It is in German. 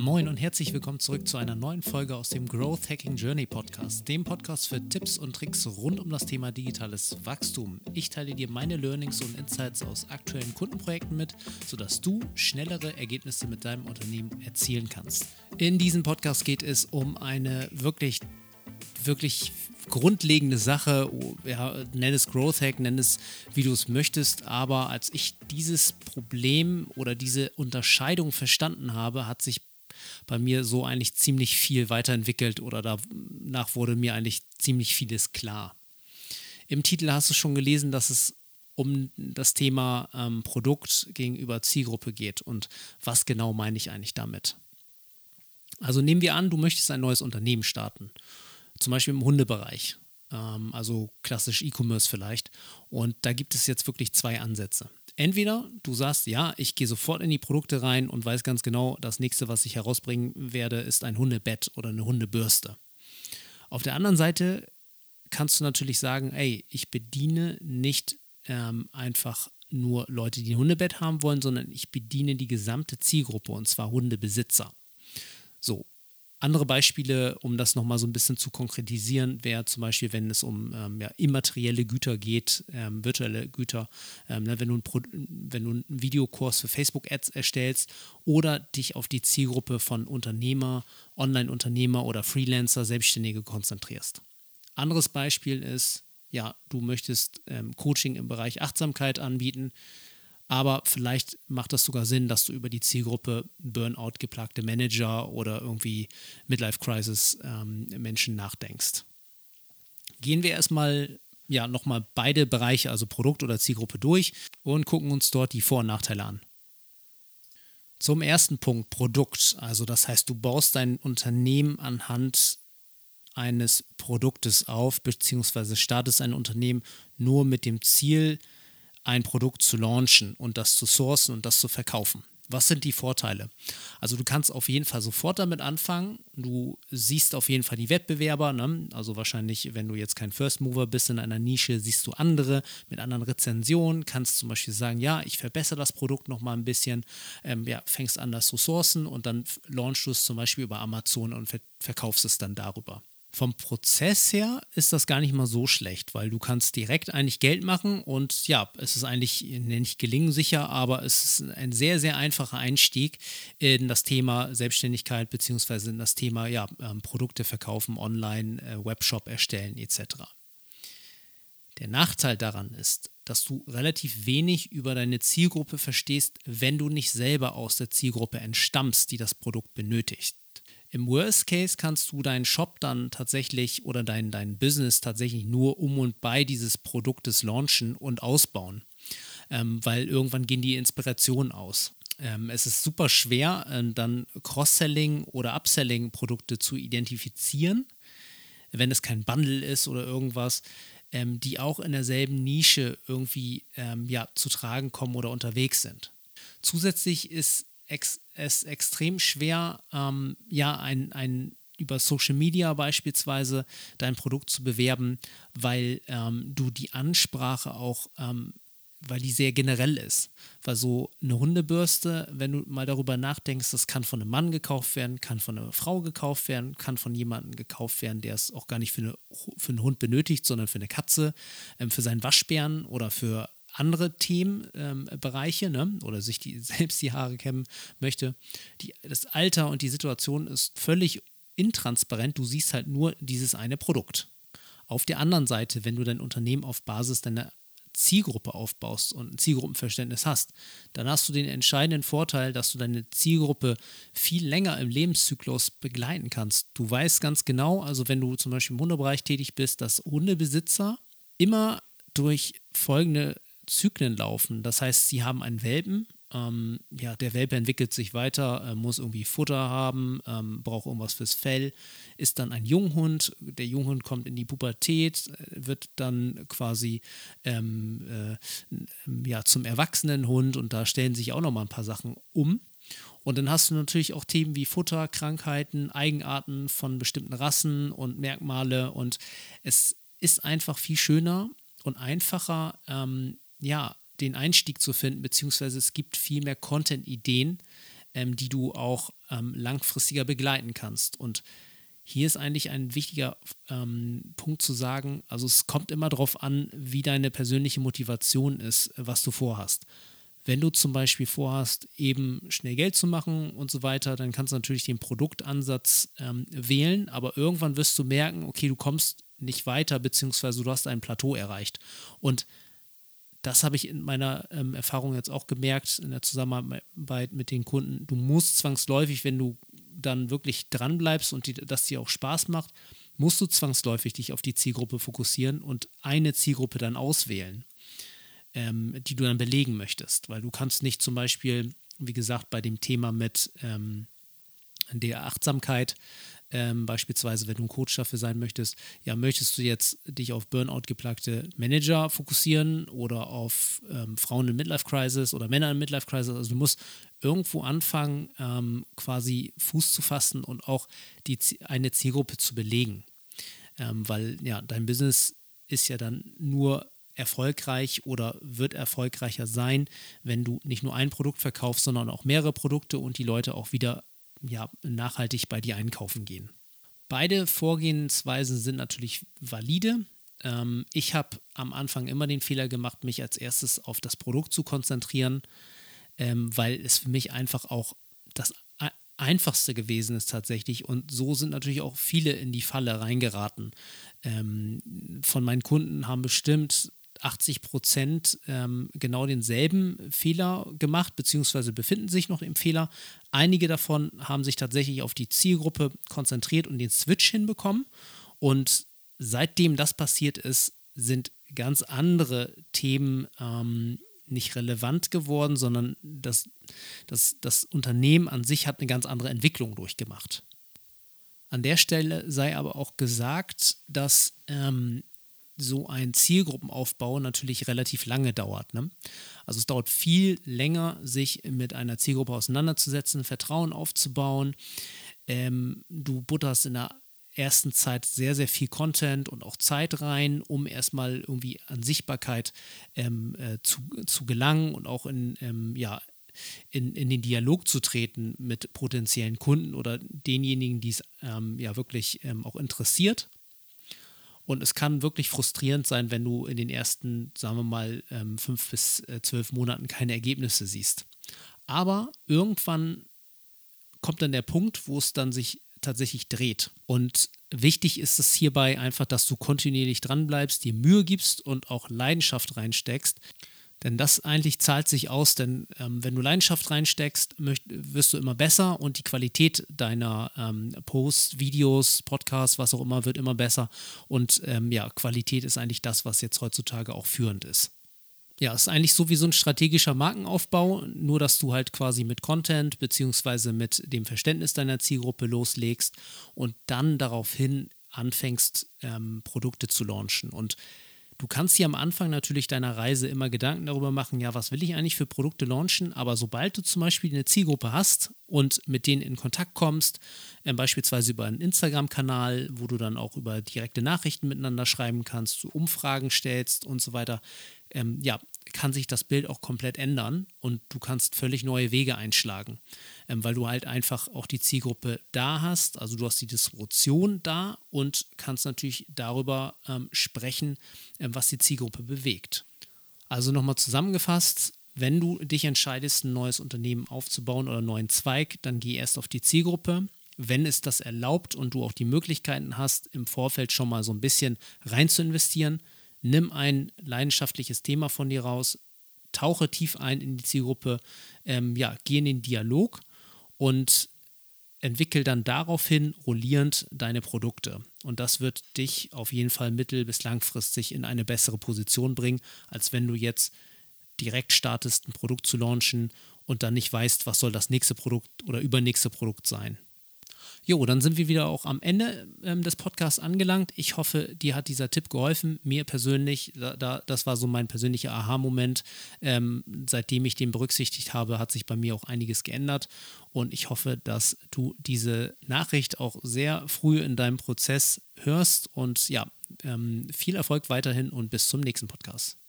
Moin und herzlich willkommen zurück zu einer neuen Folge aus dem Growth Hacking Journey Podcast, dem Podcast für Tipps und Tricks rund um das Thema digitales Wachstum. Ich teile dir meine Learnings und Insights aus aktuellen Kundenprojekten mit, sodass du schnellere Ergebnisse mit deinem Unternehmen erzielen kannst. In diesem Podcast geht es um eine wirklich wirklich grundlegende Sache, ja, nenn es Growth Hack, nenn es wie du es möchtest, aber als ich dieses Problem oder diese Unterscheidung verstanden habe, hat sich bei mir so eigentlich ziemlich viel weiterentwickelt oder danach wurde mir eigentlich ziemlich vieles klar. Im Titel hast du schon gelesen, dass es um das Thema ähm, Produkt gegenüber Zielgruppe geht und was genau meine ich eigentlich damit. Also nehmen wir an, du möchtest ein neues Unternehmen starten zum Beispiel im Hundebereich, ähm, also klassisch E-Commerce vielleicht. Und da gibt es jetzt wirklich zwei Ansätze. Entweder du sagst, ja, ich gehe sofort in die Produkte rein und weiß ganz genau, das nächste, was ich herausbringen werde, ist ein Hundebett oder eine Hundebürste. Auf der anderen Seite kannst du natürlich sagen, ey, ich bediene nicht ähm, einfach nur Leute, die ein Hundebett haben wollen, sondern ich bediene die gesamte Zielgruppe und zwar Hundebesitzer. So, andere Beispiele, um das nochmal so ein bisschen zu konkretisieren, wäre zum Beispiel, wenn es um ähm, ja, immaterielle Güter geht, ähm, virtuelle Güter, ähm, ne, wenn, du ein wenn du einen Videokurs für Facebook-Ads erstellst oder dich auf die Zielgruppe von Unternehmer, Online-Unternehmer oder Freelancer, Selbstständige konzentrierst. Anderes Beispiel ist, ja, du möchtest ähm, Coaching im Bereich Achtsamkeit anbieten aber vielleicht macht das sogar Sinn, dass du über die Zielgruppe Burnout geplagte Manager oder irgendwie Midlife Crisis ähm, Menschen nachdenkst. Gehen wir erstmal ja nochmal beide Bereiche, also Produkt oder Zielgruppe durch und gucken uns dort die Vor- und Nachteile an. Zum ersten Punkt Produkt, also das heißt, du baust dein Unternehmen anhand eines Produktes auf, beziehungsweise startest ein Unternehmen nur mit dem Ziel, ein Produkt zu launchen und das zu sourcen und das zu verkaufen. Was sind die Vorteile? Also du kannst auf jeden Fall sofort damit anfangen. Du siehst auf jeden Fall die Wettbewerber. Ne? Also wahrscheinlich, wenn du jetzt kein First Mover bist in einer Nische, siehst du andere mit anderen Rezensionen. Kannst zum Beispiel sagen, ja, ich verbessere das Produkt noch mal ein bisschen. Ähm, ja, fängst an, das zu sourcen und dann launchst du es zum Beispiel über Amazon und verkaufst es dann darüber. Vom Prozess her ist das gar nicht mal so schlecht, weil du kannst direkt eigentlich Geld machen und ja, es ist eigentlich nicht gelingensicher, aber es ist ein sehr, sehr einfacher Einstieg in das Thema Selbstständigkeit beziehungsweise in das Thema ja, ähm, Produkte verkaufen, online, äh, Webshop erstellen etc. Der Nachteil daran ist, dass du relativ wenig über deine Zielgruppe verstehst, wenn du nicht selber aus der Zielgruppe entstammst, die das Produkt benötigt. Im Worst Case kannst du deinen Shop dann tatsächlich oder dein, dein Business tatsächlich nur um und bei dieses Produktes launchen und ausbauen, ähm, weil irgendwann gehen die Inspirationen aus. Ähm, es ist super schwer, äh, dann Cross-Selling oder Upselling-Produkte zu identifizieren, wenn es kein Bundle ist oder irgendwas, ähm, die auch in derselben Nische irgendwie ähm, ja, zu tragen kommen oder unterwegs sind. Zusätzlich ist ex es extrem schwer, ähm, ja, ein, ein über Social Media beispielsweise dein Produkt zu bewerben, weil ähm, du die Ansprache auch, ähm, weil die sehr generell ist. Weil so eine Hundebürste, wenn du mal darüber nachdenkst, das kann von einem Mann gekauft werden, kann von einer Frau gekauft werden, kann von jemandem gekauft werden, der es auch gar nicht für, eine, für einen Hund benötigt, sondern für eine Katze, ähm, für seinen Waschbären oder für andere Themenbereiche ähm, ne, oder sich die, selbst die Haare kämmen möchte. Die, das Alter und die Situation ist völlig intransparent. Du siehst halt nur dieses eine Produkt. Auf der anderen Seite, wenn du dein Unternehmen auf Basis deiner Zielgruppe aufbaust und ein Zielgruppenverständnis hast, dann hast du den entscheidenden Vorteil, dass du deine Zielgruppe viel länger im Lebenszyklus begleiten kannst. Du weißt ganz genau, also wenn du zum Beispiel im Hundebereich tätig bist, dass Hundebesitzer immer durch folgende Zyklen laufen. Das heißt, sie haben einen Welpen. Ähm, ja, der Welpe entwickelt sich weiter, äh, muss irgendwie Futter haben, ähm, braucht irgendwas fürs Fell, ist dann ein Junghund. Der Junghund kommt in die Pubertät, äh, wird dann quasi ähm, äh, ja, zum erwachsenen Hund und da stellen sich auch nochmal ein paar Sachen um. Und dann hast du natürlich auch Themen wie Futter, Krankheiten, Eigenarten von bestimmten Rassen und Merkmale. Und es ist einfach viel schöner und einfacher, ähm, ja, den Einstieg zu finden, beziehungsweise es gibt viel mehr Content-Ideen, ähm, die du auch ähm, langfristiger begleiten kannst. Und hier ist eigentlich ein wichtiger ähm, Punkt zu sagen, also es kommt immer darauf an, wie deine persönliche Motivation ist, was du vorhast. Wenn du zum Beispiel vorhast, eben schnell Geld zu machen und so weiter, dann kannst du natürlich den Produktansatz ähm, wählen, aber irgendwann wirst du merken, okay, du kommst nicht weiter, beziehungsweise du hast ein Plateau erreicht. Und das habe ich in meiner ähm, Erfahrung jetzt auch gemerkt, in der Zusammenarbeit mit den Kunden. Du musst zwangsläufig, wenn du dann wirklich dran bleibst und die, das dir auch Spaß macht, musst du zwangsläufig dich auf die Zielgruppe fokussieren und eine Zielgruppe dann auswählen, ähm, die du dann belegen möchtest. Weil du kannst nicht zum Beispiel, wie gesagt, bei dem Thema mit ähm, der Achtsamkeit ähm, beispielsweise, wenn du ein Coach dafür sein möchtest, ja, möchtest du jetzt dich auf Burnout geplagte Manager fokussieren oder auf ähm, Frauen in Midlife Crisis oder Männer in Midlife Crisis? Also du musst irgendwo anfangen, ähm, quasi Fuß zu fassen und auch die, eine Zielgruppe zu belegen. Ähm, weil ja, dein Business ist ja dann nur erfolgreich oder wird erfolgreicher sein, wenn du nicht nur ein Produkt verkaufst, sondern auch mehrere Produkte und die Leute auch wieder ja, nachhaltig bei dir einkaufen gehen. Beide Vorgehensweisen sind natürlich valide. Ähm, ich habe am Anfang immer den Fehler gemacht, mich als erstes auf das Produkt zu konzentrieren, ähm, weil es für mich einfach auch das einfachste gewesen ist tatsächlich. Und so sind natürlich auch viele in die Falle reingeraten. Ähm, von meinen Kunden haben bestimmt 80 Prozent ähm, genau denselben Fehler gemacht, beziehungsweise befinden sich noch im Fehler. Einige davon haben sich tatsächlich auf die Zielgruppe konzentriert und den Switch hinbekommen. Und seitdem das passiert ist, sind ganz andere Themen ähm, nicht relevant geworden, sondern das, das, das Unternehmen an sich hat eine ganz andere Entwicklung durchgemacht. An der Stelle sei aber auch gesagt, dass ähm, so ein Zielgruppenaufbau natürlich relativ lange dauert. Ne? Also es dauert viel länger, sich mit einer Zielgruppe auseinanderzusetzen, Vertrauen aufzubauen. Ähm, du butterst in der ersten Zeit sehr, sehr viel Content und auch Zeit rein, um erstmal irgendwie an Sichtbarkeit ähm, äh, zu, zu gelangen und auch in, ähm, ja, in, in den Dialog zu treten mit potenziellen Kunden oder denjenigen, die es ähm, ja wirklich ähm, auch interessiert. Und es kann wirklich frustrierend sein, wenn du in den ersten, sagen wir mal, ähm, fünf bis äh, zwölf Monaten keine Ergebnisse siehst. Aber irgendwann kommt dann der Punkt, wo es dann sich tatsächlich dreht. Und wichtig ist es hierbei einfach, dass du kontinuierlich dranbleibst, dir Mühe gibst und auch Leidenschaft reinsteckst. Denn das eigentlich zahlt sich aus, denn ähm, wenn du Leidenschaft reinsteckst, möcht, wirst du immer besser und die Qualität deiner ähm, Posts, Videos, Podcasts, was auch immer, wird immer besser. Und ähm, ja, Qualität ist eigentlich das, was jetzt heutzutage auch führend ist. Ja, ist eigentlich so wie so ein strategischer Markenaufbau, nur dass du halt quasi mit Content beziehungsweise mit dem Verständnis deiner Zielgruppe loslegst und dann daraufhin anfängst, ähm, Produkte zu launchen. Und Du kannst dir am Anfang natürlich deiner Reise immer Gedanken darüber machen, ja, was will ich eigentlich für Produkte launchen, aber sobald du zum Beispiel eine Zielgruppe hast und mit denen in Kontakt kommst, äh, beispielsweise über einen Instagram-Kanal, wo du dann auch über direkte Nachrichten miteinander schreiben kannst, du Umfragen stellst und so weiter, ähm, ja, kann sich das Bild auch komplett ändern und du kannst völlig neue Wege einschlagen, ähm, weil du halt einfach auch die Zielgruppe da hast, also du hast die Distribution da und kannst natürlich darüber ähm, sprechen, äh, was die Zielgruppe bewegt. Also nochmal zusammengefasst, wenn du dich entscheidest, ein neues Unternehmen aufzubauen oder einen neuen Zweig, dann geh erst auf die Zielgruppe. Wenn es das erlaubt und du auch die Möglichkeiten hast, im Vorfeld schon mal so ein bisschen rein zu investieren, nimm ein leidenschaftliches Thema von dir raus, tauche tief ein in die Zielgruppe, ähm, ja, geh in den Dialog und entwickel dann daraufhin rollierend deine Produkte. Und das wird dich auf jeden Fall mittel- bis langfristig in eine bessere Position bringen, als wenn du jetzt direkt startest, ein Produkt zu launchen und dann nicht weißt, was soll das nächste Produkt oder übernächste Produkt sein. Jo, dann sind wir wieder auch am Ende ähm, des Podcasts angelangt. Ich hoffe, dir hat dieser Tipp geholfen. Mir persönlich, da, da das war so mein persönlicher Aha-Moment. Ähm, seitdem ich den berücksichtigt habe, hat sich bei mir auch einiges geändert. Und ich hoffe, dass du diese Nachricht auch sehr früh in deinem Prozess hörst. Und ja, ähm, viel Erfolg weiterhin und bis zum nächsten Podcast.